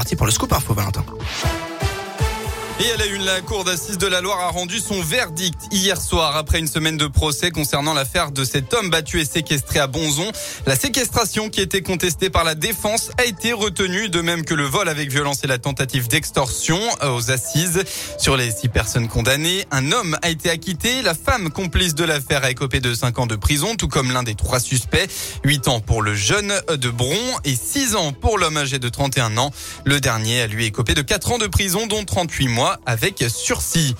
parti pour le scoop info, Valentin. Et à la une, la Cour d'assises de la Loire a rendu son verdict hier soir après une semaine de procès concernant l'affaire de cet homme battu et séquestré à Bonzon. La séquestration qui était contestée par la défense a été retenue, de même que le vol avec violence et la tentative d'extorsion aux assises. Sur les six personnes condamnées, un homme a été acquitté. La femme complice de l'affaire a écopé de cinq ans de prison, tout comme l'un des trois suspects. Huit ans pour le jeune de Bron et six ans pour l'homme âgé de 31 ans. Le dernier a lui écopé de quatre ans de prison, dont 38 mois avec sursis.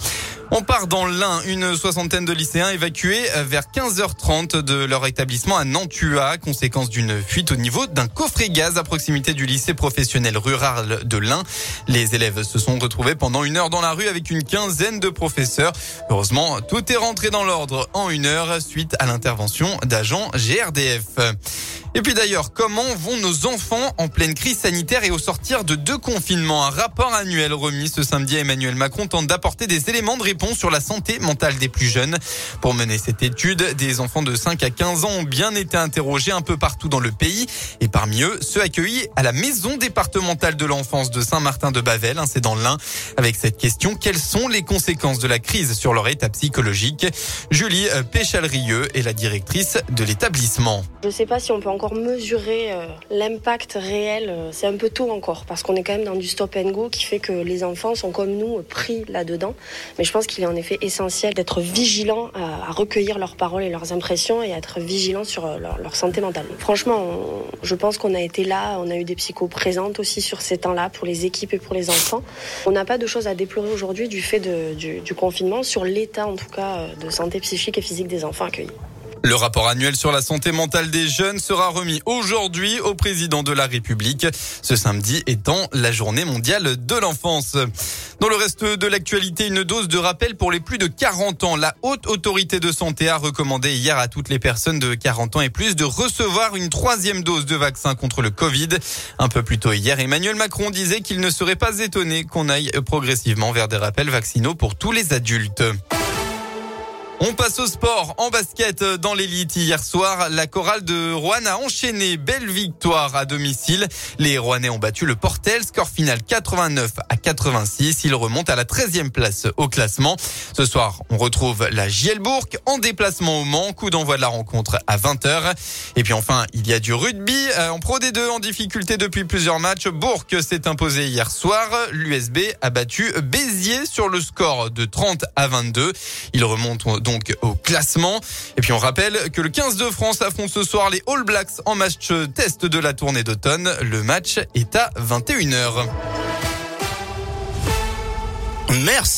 On part dans l'Ain, une soixantaine de lycéens évacués vers 15h30 de leur établissement à Nantua, conséquence d'une fuite au niveau d'un coffret gaz à proximité du lycée professionnel rural de l'Ain. Les élèves se sont retrouvés pendant une heure dans la rue avec une quinzaine de professeurs. Heureusement, tout est rentré dans l'ordre en une heure suite à l'intervention d'agents GRDF. Et puis d'ailleurs, comment vont nos enfants en pleine crise sanitaire et au sortir de deux confinements? Un rapport annuel remis ce samedi à Emmanuel Macron tente d'apporter des éléments de réponse sur la santé mentale des plus jeunes. Pour mener cette étude, des enfants de 5 à 15 ans ont bien été interrogés un peu partout dans le pays. Et parmi eux, ceux accueillis à la maison départementale de l'enfance de Saint-Martin-de-Bavel, hein, c'est dans l'Ain. Avec cette question, quelles sont les conséquences de la crise sur leur état psychologique? Julie Péchalrieux est la directrice de l'établissement. Je ne sais pas si on peut encore mesurer euh, l'impact réel. Euh, c'est un peu tôt encore parce qu'on est quand même dans du stop and go qui fait que les enfants sont comme nous pris là-dedans. Mais je pense qu'il est en effet essentiel d'être vigilant à, recueillir leurs paroles et leurs impressions et à être vigilant sur euh, leur, santé mentale. Franchement, je pense qu'on a été là, on a eu des psychos présentes aussi sur ces temps-là pour les équipes et pour les enfants. On n'a pas de choses à déplorer aujourd'hui du fait du, du confinement sur l'état en tout cas de santé psychique et physique des enfants accueillis. Le rapport annuel sur la santé mentale des jeunes sera remis aujourd'hui au président de la République, ce samedi étant la journée mondiale de l'enfance. Dans le reste de l'actualité, une dose de rappel pour les plus de 40 ans. La haute autorité de santé a recommandé hier à toutes les personnes de 40 ans et plus de recevoir une troisième dose de vaccin contre le Covid. Un peu plus tôt hier, Emmanuel Macron disait qu'il ne serait pas étonné qu'on aille progressivement vers des rappels vaccinaux pour tous les adultes. On passe au sport en basket dans l'élite hier soir. La chorale de Rouen a enchaîné belle victoire à domicile. Les Rouennais ont battu le Portel, score final 89 à 86. Ils remontent à la 13e place au classement. Ce soir, on retrouve la Gielbourg en déplacement au Mans. Coup d'envoi de la rencontre à 20h. Et puis enfin, il y a du rugby euh, en Pro D2 en difficulté depuis plusieurs matchs. Bourg s'est imposé hier soir. L'USB a battu Béziers sur le score de 30 à 22. Il remonte au classement. Et puis on rappelle que le 15 de France affronte ce soir les All Blacks en match test de la tournée d'automne. Le match est à 21h. Merci.